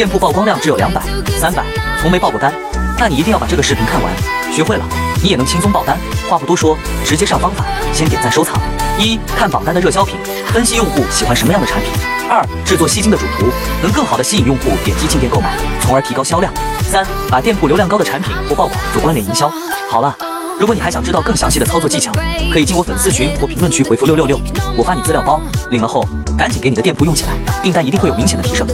店铺曝光量只有两百、三百，从没爆过单，那你一定要把这个视频看完，学会了，你也能轻松爆单。话不多说，直接上方法，先点赞收藏。一看榜单的热销品，分析用户喜欢什么样的产品。二制作吸睛的主图，能更好的吸引用户点击进店购买，从而提高销量。三把店铺流量高的产品或爆款做关联营销。好了，如果你还想知道更详细的操作技巧，可以进我粉丝群或评论区回复六六六，我发你资料包，领了后赶紧给你的店铺用起来，订单一定会有明显的提升。